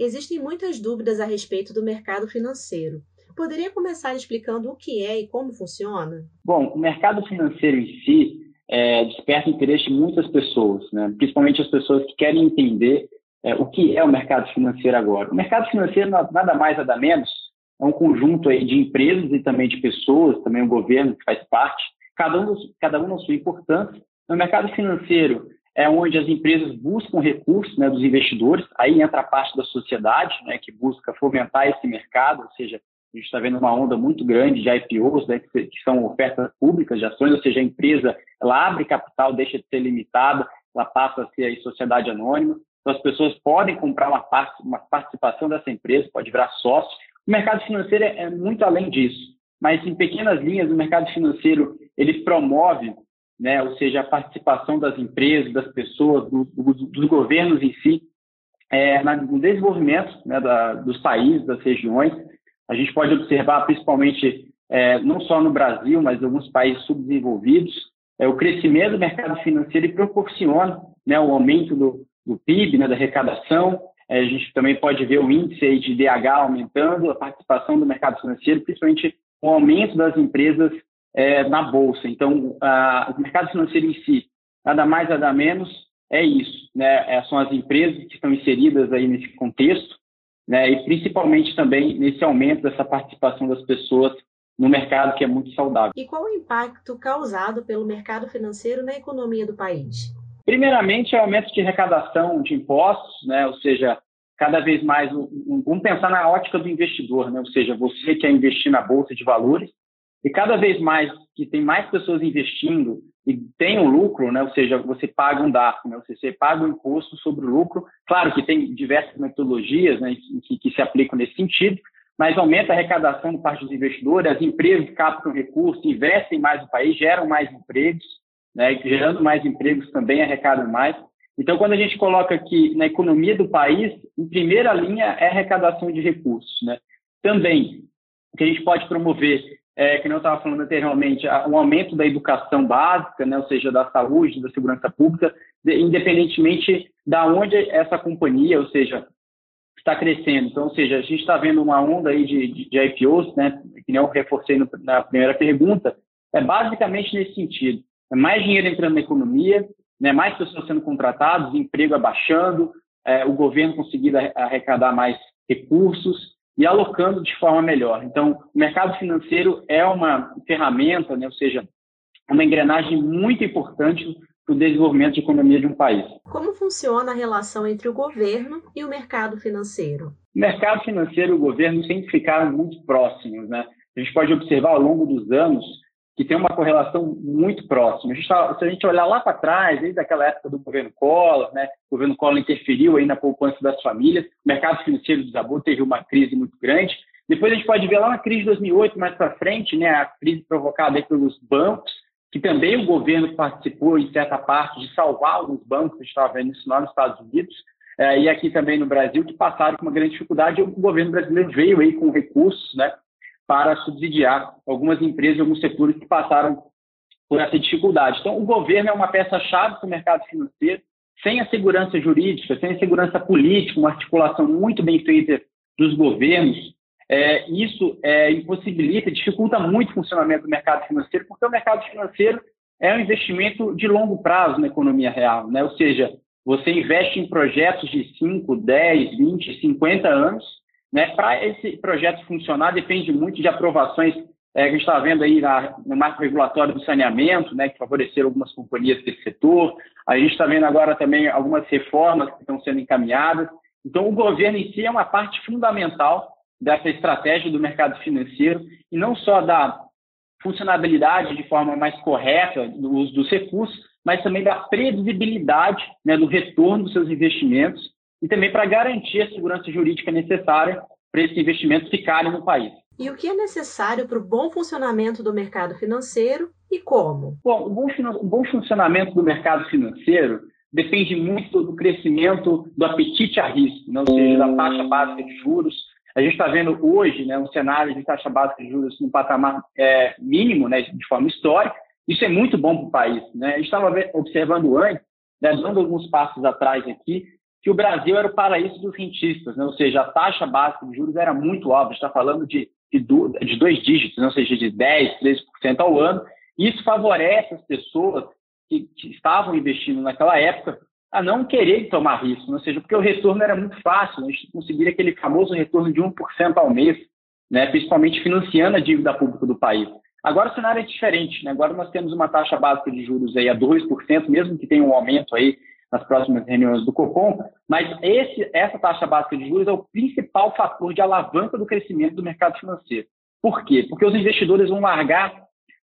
Existem muitas dúvidas a respeito do mercado financeiro. Poderia começar explicando o que é e como funciona? Bom, o mercado financeiro em si é, desperta interesse de muitas pessoas, né? principalmente as pessoas que querem entender é, o que é o mercado financeiro agora. O mercado financeiro nada mais nada menos é um conjunto aí de empresas e também de pessoas, também o governo que faz parte, cada um, cada um na sua importância. No mercado financeiro, é onde as empresas buscam recursos né, dos investidores, aí entra a parte da sociedade, né, que busca fomentar esse mercado, ou seja, a gente está vendo uma onda muito grande de IPOs, né, que, são ofertas públicas de ações, ou seja, a empresa ela abre capital, deixa de ser limitada, ela passa a ser aí sociedade anônima, então as pessoas podem comprar uma, parte, uma participação dessa empresa, pode virar sócio. O mercado financeiro é, é muito além disso, mas em pequenas linhas, o mercado financeiro ele promove né, ou seja, a participação das empresas, das pessoas, do, do, dos governos em si, é, no desenvolvimento né, da, dos países, das regiões. A gente pode observar, principalmente, é, não só no Brasil, mas em alguns países subdesenvolvidos, é, o crescimento do mercado financeiro proporciona né, o aumento do, do PIB, né, da arrecadação. É, a gente também pode ver o índice de DH aumentando, a participação do mercado financeiro, principalmente o aumento das empresas é, na bolsa. Então, a, o mercado financeiro em si, nada mais nada menos é isso, né? É, são as empresas que estão inseridas aí nesse contexto, né? E principalmente também nesse aumento dessa participação das pessoas no mercado que é muito saudável. E qual o impacto causado pelo mercado financeiro na economia do país? Primeiramente, é o aumento de arrecadação de impostos, né? Ou seja, cada vez mais, vamos pensar na ótica do investidor, né? Ou seja, você quer investir na bolsa de valores, e cada vez mais que tem mais pessoas investindo e tem um lucro, né? ou seja, você paga um DARF, né? você paga um imposto sobre o lucro. Claro que tem diversas metodologias né, que, que se aplicam nesse sentido, mas aumenta a arrecadação por parte dos investidores, as empresas captam recursos, investem mais no país, geram mais empregos, né? gerando mais empregos também arrecadam mais. Então, quando a gente coloca aqui na economia do país, em primeira linha é arrecadação de recursos. Né? Também, o que a gente pode promover é, que eu estava falando anteriormente, um aumento da educação básica, né, ou seja, da saúde, da segurança pública, de, independentemente da onde essa companhia, ou seja, está crescendo. Então, ou seja, a gente está vendo uma onda aí de, de, de IPOs, né, que nem eu reforcei no, na primeira pergunta, é basicamente nesse sentido. É mais dinheiro entrando na economia, né, mais pessoas sendo contratadas, emprego abaixando, é, o governo conseguindo arrecadar mais recursos, e alocando de forma melhor. Então, o mercado financeiro é uma ferramenta, né, ou seja, uma engrenagem muito importante para o desenvolvimento de economia de um país. Como funciona a relação entre o governo e o mercado financeiro? O mercado financeiro e o governo sempre ficaram muito próximos. Né? A gente pode observar ao longo dos anos que tem uma correlação muito próxima. A gente tá, se a gente olhar lá para trás, desde aquela época do governo Collor, né, o governo Collor interferiu aí na poupança das famílias, o mercado financeiro desabou, teve uma crise muito grande. Depois a gente pode ver lá na crise de 2008, mais para frente, né, a crise provocada pelos bancos, que também o governo participou, em certa parte, de salvar alguns bancos, a gente estava vendo isso lá nos Estados Unidos, é, e aqui também no Brasil, que passaram com uma grande dificuldade, o governo brasileiro veio aí com recursos, né, para subsidiar algumas empresas, alguns setores que passaram por essa dificuldade. Então, o governo é uma peça-chave para o mercado financeiro, sem a segurança jurídica, sem a segurança política, uma articulação muito bem feita dos governos, é, isso é, impossibilita, dificulta muito o funcionamento do mercado financeiro, porque o mercado financeiro é um investimento de longo prazo na economia real, né? ou seja, você investe em projetos de 5, 10, 20, 50 anos, né? Para esse projeto funcionar, depende muito de aprovações é, que a gente está vendo aí na, no marco regulatório do saneamento, né, que favoreceram algumas companhias desse setor. A gente está vendo agora também algumas reformas que estão sendo encaminhadas. Então, o governo em si é uma parte fundamental dessa estratégia do mercado financeiro e não só da funcionabilidade de forma mais correta do uso dos recursos, mas também da previsibilidade né, do retorno dos seus investimentos e também para garantir a segurança jurídica necessária para esses investimentos ficarem no país. E o que é necessário para o bom funcionamento do mercado financeiro e como? Bom, o bom, o bom funcionamento do mercado financeiro depende muito do crescimento do apetite a risco, né? ou seja, da taxa básica de juros. A gente está vendo hoje né, um cenário de taxa básica de juros no patamar é, mínimo, né, de forma histórica. Isso é muito bom para o país. Né? A gente estava observando antes, né, dando alguns passos atrás aqui, que o Brasil era o paraíso dos rentistas, né? ou seja, a taxa básica de juros era muito alta, está falando de, de, de, dois dígitos, né? ou seja, de 10%, 13% ao ano. Isso favorece as pessoas que, que, estavam investindo naquela época a não querer tomar risco, né? ou seja, porque o retorno era muito fácil, a gente conseguiria aquele famoso retorno de 1% ao mês, né? principalmente financiando a dívida pública do país. Agora o cenário é diferente, né? agora nós temos uma taxa básica de juros aí a 2%, mesmo que tenha um aumento aí nas próximas reuniões do Copom, mas esse, essa taxa básica de juros é o principal fator de alavanca do crescimento do mercado financeiro. Por quê? Porque os investidores vão largar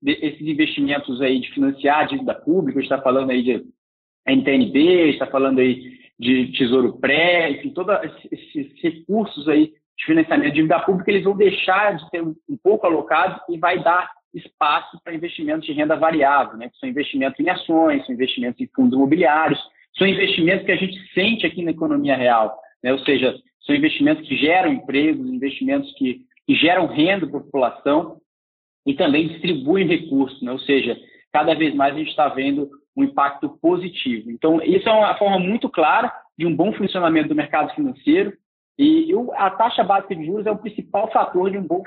esses investimentos aí de financiar a dívida pública, está falando aí de NTNB, está falando aí de Tesouro Pré, enfim, todos esses recursos aí de financiamento de dívida pública, eles vão deixar de ser um pouco alocados e vai dar espaço para investimentos de renda variável, né, que são investimentos em ações, são investimentos em fundos imobiliários, são investimentos que a gente sente aqui na economia real, né? ou seja, são investimentos que geram empregos, investimentos que, que geram renda para a população e também distribuem recursos, né? ou seja, cada vez mais a gente está vendo um impacto positivo. Então, isso é uma forma muito clara de um bom funcionamento do mercado financeiro e a taxa básica de juros é o principal fator de um bom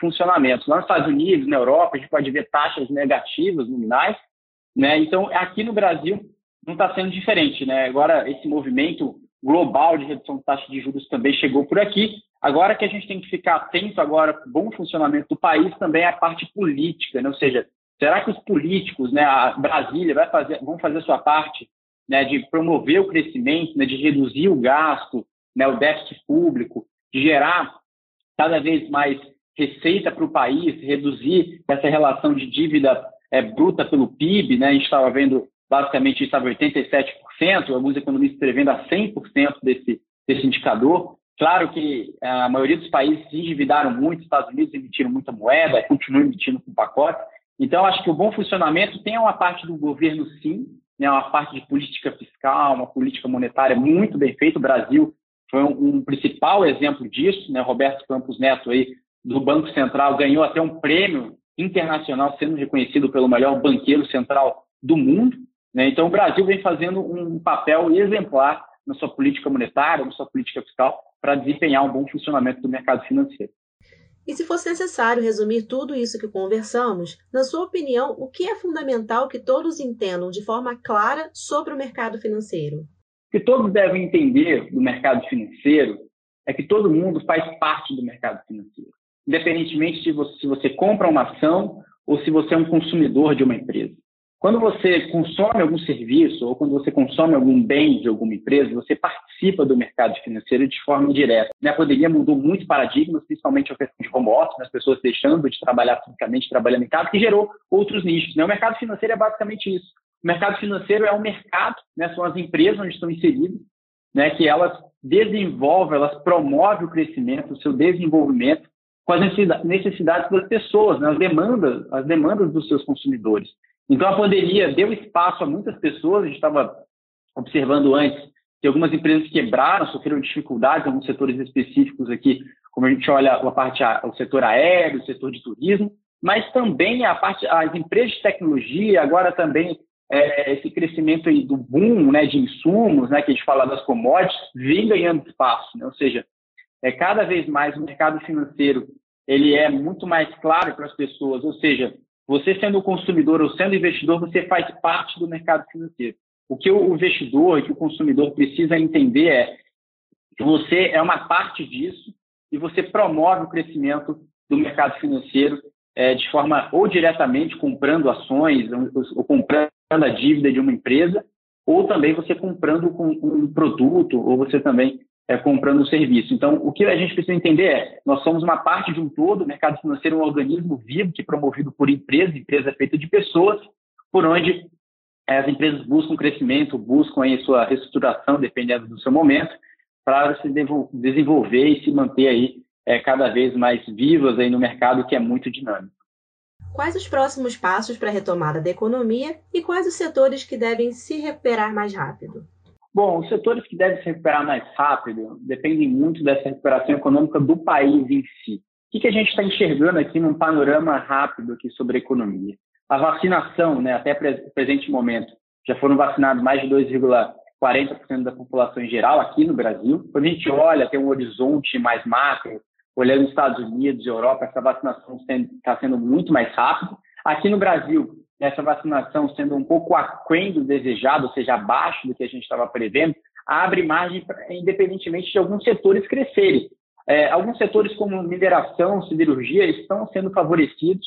funcionamento. Lá nos Estados Unidos, na Europa, a gente pode ver taxas negativas nominais, né? Então, aqui no Brasil, não está sendo diferente, né? Agora, esse movimento global de redução de taxa de juros também chegou por aqui. Agora que a gente tem que ficar atento agora bom funcionamento do país também é a parte política, né? ou seja, será que os políticos, né, a Brasília vai fazer, vão fazer a sua parte né, de promover o crescimento, né, de reduzir o gasto, né, o déficit público, de gerar cada vez mais receita para o país, reduzir essa relação de dívida é, bruta pelo PIB, né? A gente estava vendo basicamente estava 87%, alguns economistas prevendo a 100% desse, desse indicador. Claro que a maioria dos países se endividaram muito, os Estados Unidos emitiram muita moeda, continuam emitindo com pacote. Então, acho que o bom funcionamento tem uma parte do governo, sim, né, uma parte de política fiscal, uma política monetária muito bem feita. O Brasil foi um, um principal exemplo disso. Né? Roberto Campos Neto, aí, do Banco Central, ganhou até um prêmio internacional, sendo reconhecido pelo melhor banqueiro central do mundo. Né? Então, o Brasil vem fazendo um papel exemplar na sua política monetária, na sua política fiscal, para desempenhar um bom funcionamento do mercado financeiro. E se fosse necessário resumir tudo isso que conversamos, na sua opinião, o que é fundamental que todos entendam de forma clara sobre o mercado financeiro? O que todos devem entender do mercado financeiro é que todo mundo faz parte do mercado financeiro, independentemente de você, se você compra uma ação ou se você é um consumidor de uma empresa. Quando você consome algum serviço ou quando você consome algum bem de alguma empresa, você participa do mercado financeiro de forma indireta. Né, a pandemia mudou muitos paradigmas, principalmente a questão de home office, né? as pessoas deixando de trabalhar fisicamente, trabalhando em casa, que gerou outros nichos. Né? O mercado financeiro é basicamente isso. O mercado financeiro é um mercado, né? são as empresas onde estão inseridas, né? que elas desenvolvem, elas promovem o crescimento, o seu desenvolvimento com as necessidades das pessoas, né? as demandas, as demandas dos seus consumidores. Então, a pandemia deu espaço a muitas pessoas, a gente estava observando antes que algumas empresas quebraram, sofreram dificuldades alguns setores específicos aqui, como a gente olha a parte, o setor aéreo, o setor de turismo, mas também a parte, as empresas de tecnologia, agora também é, esse crescimento aí do boom né, de insumos, né, que a gente fala das commodities, vem ganhando espaço, né? ou seja, é, cada vez mais o mercado financeiro ele é muito mais claro para as pessoas, ou seja, você sendo consumidor ou sendo investidor, você faz parte do mercado financeiro. O que o investidor e que o consumidor precisa entender é que você é uma parte disso e você promove o crescimento do mercado financeiro é, de forma ou diretamente comprando ações ou, comprando a dívida de uma empresa, ou também você comprando um produto, ou você também é, comprando o serviço. Então, o que a gente precisa entender é, nós somos uma parte de um todo, o mercado financeiro é um organismo vivo que é promovido por empresas, empresa é feita de pessoas, por onde é, as empresas buscam crescimento, buscam aí sua reestruturação, dependendo do seu momento, para se desenvolver e se manter aí é, cada vez mais vivas aí no mercado que é muito dinâmico. Quais os próximos passos para a retomada da economia e quais os setores que devem se recuperar mais rápido? Bom, os setores que devem se recuperar mais rápido dependem muito dessa recuperação econômica do país em si. O que, a gente está enxergando aqui num panorama rápido aqui sobre a economia? A vacinação, né, até o presente momento, já foram vacinados mais de 2,4 40% da população em geral aqui no Brasil. Quando a gente olha, tem um horizonte mais macro, olhando Estados Unidos e Europa, essa vacinação está sendo muito mais rápida. Aqui no Brasil, essa vacinação sendo um pouco aquém do desejado, ou seja, abaixo do que a gente estava prevendo, abre margem, independentemente de alguns setores crescerem. É, alguns setores como mineração, siderurgia, estão sendo favorecidos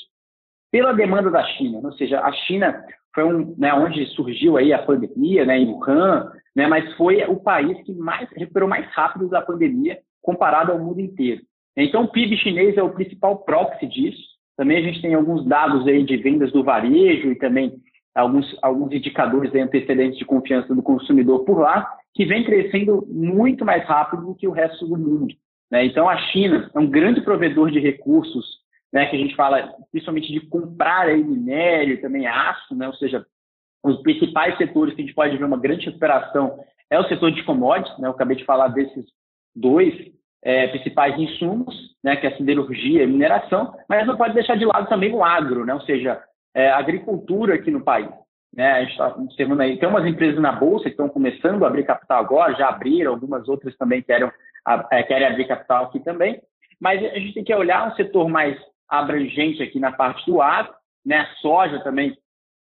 pela demanda da China, ou seja, a China foi um, né, onde surgiu aí a pandemia, né, em Wuhan, né, mas foi o país que mais recuperou mais rápido da pandemia comparado ao mundo inteiro. Então, o PIB chinês é o principal proxy disso. Também a gente tem alguns dados aí de vendas do varejo e também alguns, alguns indicadores de antecedentes de confiança do consumidor por lá, que vem crescendo muito mais rápido do que o resto do mundo. Né? Então, a China é um grande provedor de recursos, né, que a gente fala principalmente de comprar aí minério também aço, né? ou seja, os principais setores que a gente pode ver uma grande recuperação é o setor de commodities, né? eu acabei de falar desses dois é, principais insumos, né, que é a siderurgia e mineração, mas não pode deixar de lado também o agro, né? ou seja, é, a agricultura aqui no país. Né? A gente está observando aí, tem umas empresas na Bolsa que estão começando a abrir capital agora, já abriram, algumas outras também querem, é, querem abrir capital aqui também, mas a gente tem que olhar um setor mais abrangente aqui na parte do agro, né? a soja também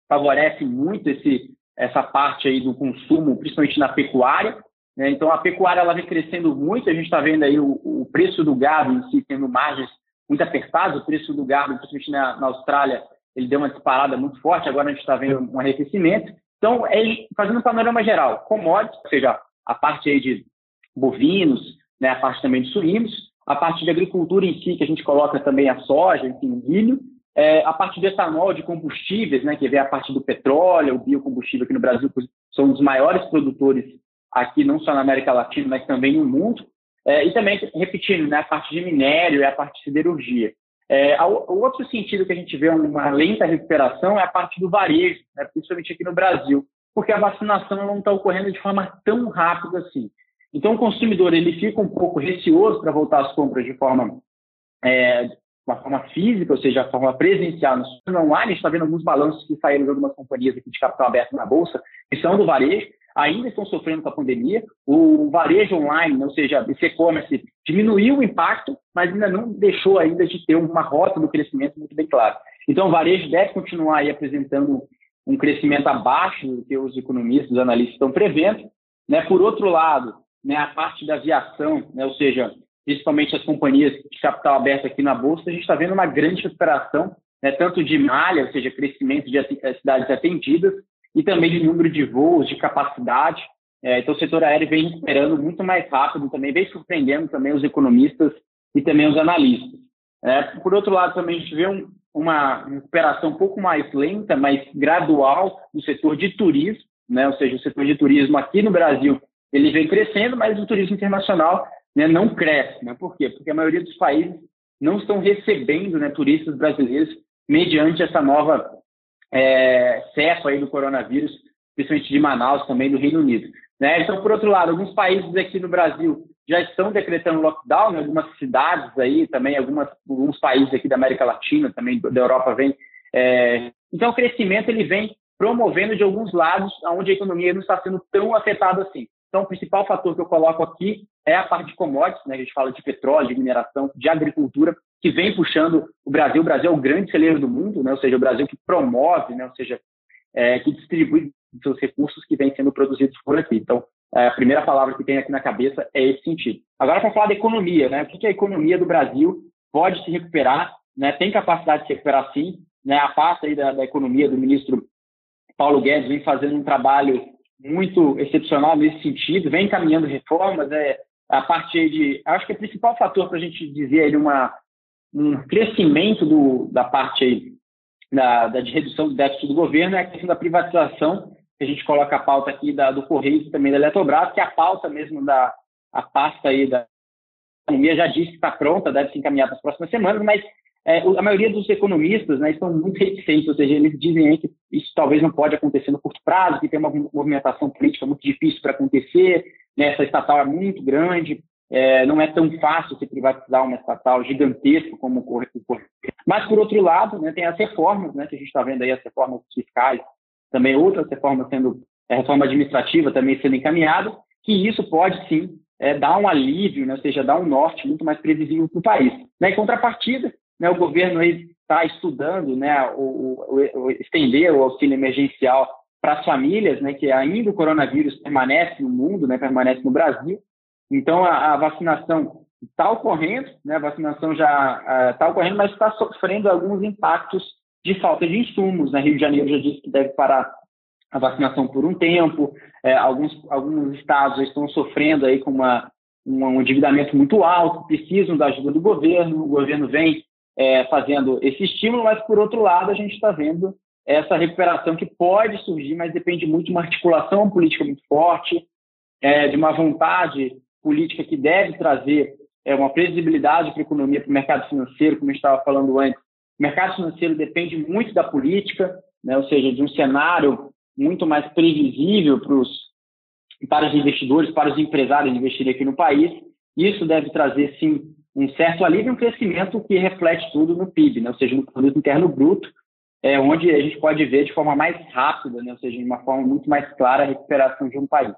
favorece muito esse, essa parte aí do consumo, principalmente na pecuária, né? então a pecuária ela vem crescendo muito, a gente está vendo aí o, o, preço do gado em si tendo margens muito apertadas, o preço do gado, principalmente na, na Austrália, ele deu uma disparada muito forte, agora a gente está vendo um arrefecimento. Então, é, fazendo um panorama geral, commodities, ou seja, a parte aí de bovinos, né, a parte também de suínos, a parte de agricultura em si, que a gente coloca também a soja, enfim, o milho, é, a parte de etanol, de combustíveis, né, que vem a parte do petróleo, o biocombustível aqui no Brasil, são dos maiores produtores aqui, não só na América Latina, mas também no mundo. É, e também, repetindo, né, a parte de minério e a parte de siderurgia. É, o outro sentido que a gente vê uma lenta recuperação é a parte do varejo, né, principalmente aqui no Brasil, porque a vacinação não está ocorrendo de forma tão rápida assim. Então, o consumidor ele fica um pouco receoso para voltar às compras de forma, é, uma forma física, ou seja, de forma presencial. No online, a gente está vendo alguns balanços que saíram de algumas companhias aqui de capital aberto na Bolsa, que são do varejo, ainda estão sofrendo com a pandemia. O varejo online, ou seja, esse e-commerce, diminuiu o impacto, mas ainda não deixou ainda de ter uma rota do crescimento muito bem clara. Então, o varejo deve continuar aí apresentando um crescimento abaixo do que os economistas, os analistas estão prevendo. Né? Por outro lado, né, a parte da aviação, né, ou seja, principalmente as companhias de capital aberto aqui na Bolsa, a gente está vendo uma grande recuperação, né, tanto de malha, ou seja, crescimento de cidades atendidas, e também de número de voos, de capacidade. É, então, o setor aéreo vem recuperando muito mais rápido, também vem surpreendendo também os economistas e também os analistas. É, por outro lado, também a gente vê um, uma recuperação um pouco mais lenta, mas gradual no setor de turismo, né? ou seja, o setor de turismo aqui no Brasil ele vem crescendo, mas o turismo internacional né, não cresce. Né? Por quê? Porque a maioria dos países não estão recebendo né, turistas brasileiros mediante essa nova é, aí do coronavírus, principalmente de Manaus, também do Reino Unido. Né? Então, por outro lado, alguns países aqui no Brasil já estão decretando lockdown, né? algumas cidades aí também, algumas, alguns países aqui da América Latina, também da Europa vem. É... Então, o crescimento ele vem promovendo de alguns lados onde a economia não está sendo tão afetada assim. Então, o principal fator que eu coloco aqui é a parte de commodities, né? a gente fala de petróleo, de mineração, de agricultura, que vem puxando o Brasil. O Brasil é o grande celeiro do mundo, né? ou seja, o Brasil que promove, né? ou seja, é, que distribui seus recursos que vêm sendo produzidos por aqui. Então, é, a primeira palavra que tem aqui na cabeça é esse sentido. Agora, para falar da economia, né? o que a economia do Brasil pode se recuperar, né? tem capacidade de se recuperar sim. Né? A pasta aí da, da economia do ministro Paulo Guedes vem fazendo um trabalho muito excepcional nesse sentido, vem encaminhando reformas, é, a parte de, acho que o principal fator para a gente dizer aí uma, um crescimento do, da parte aí, da, da, de redução do déficit do governo é a questão da privatização, que a gente coloca a pauta aqui da, do Correio e também da Eletrobras, que é a pauta mesmo da a pasta aí da economia já disse que está pronta, deve se encaminhar para as próximas semanas, mas é, a maioria dos economistas né, estão muito reticentes, ou seja, eles dizem que isso talvez não pode acontecer no curto prazo, que tem uma movimentação política muito difícil para acontecer, né, essa estatal é muito grande, é, não é tão fácil se privatizar uma estatal gigantesca como o Correio. Mas, por outro lado, né, tem as reformas, né, que a gente está vendo aí, as reformas fiscais, também outras reformas sendo a reforma administrativa também sendo encaminhada, que isso pode sim é, dar um alívio, né, ou seja, dar um norte muito mais previsível para o país. Né, em contrapartida, né, o governo está estudando né, o, o, o, estender o auxílio emergencial para as famílias, né, que ainda o coronavírus permanece no mundo, né, permanece no Brasil. Então, a, a vacinação está ocorrendo, né, a vacinação já está ocorrendo, mas está sofrendo alguns impactos de falta de insumos. Né? Rio de Janeiro já disse que deve parar a vacinação por um tempo. É, alguns, alguns estados estão sofrendo aí com uma, um endividamento muito alto, precisam da ajuda do governo. O governo vem é, fazendo esse estímulo, mas por outro lado a gente está vendo essa recuperação que pode surgir, mas depende muito de uma articulação política muito forte, é, de uma vontade política que deve trazer é, uma previsibilidade para a economia, para o mercado financeiro, como gente estava falando antes. O mercado financeiro depende muito da política, né, ou seja, de um cenário muito mais previsível para os investidores, para os empresários investirem aqui no país. Isso deve trazer, sim, um certo alívio e um crescimento que reflete tudo no PIB, né? ou seja, no produto interno bruto, é onde a gente pode ver de forma mais rápida, né? ou seja, de uma forma muito mais clara a recuperação de um país.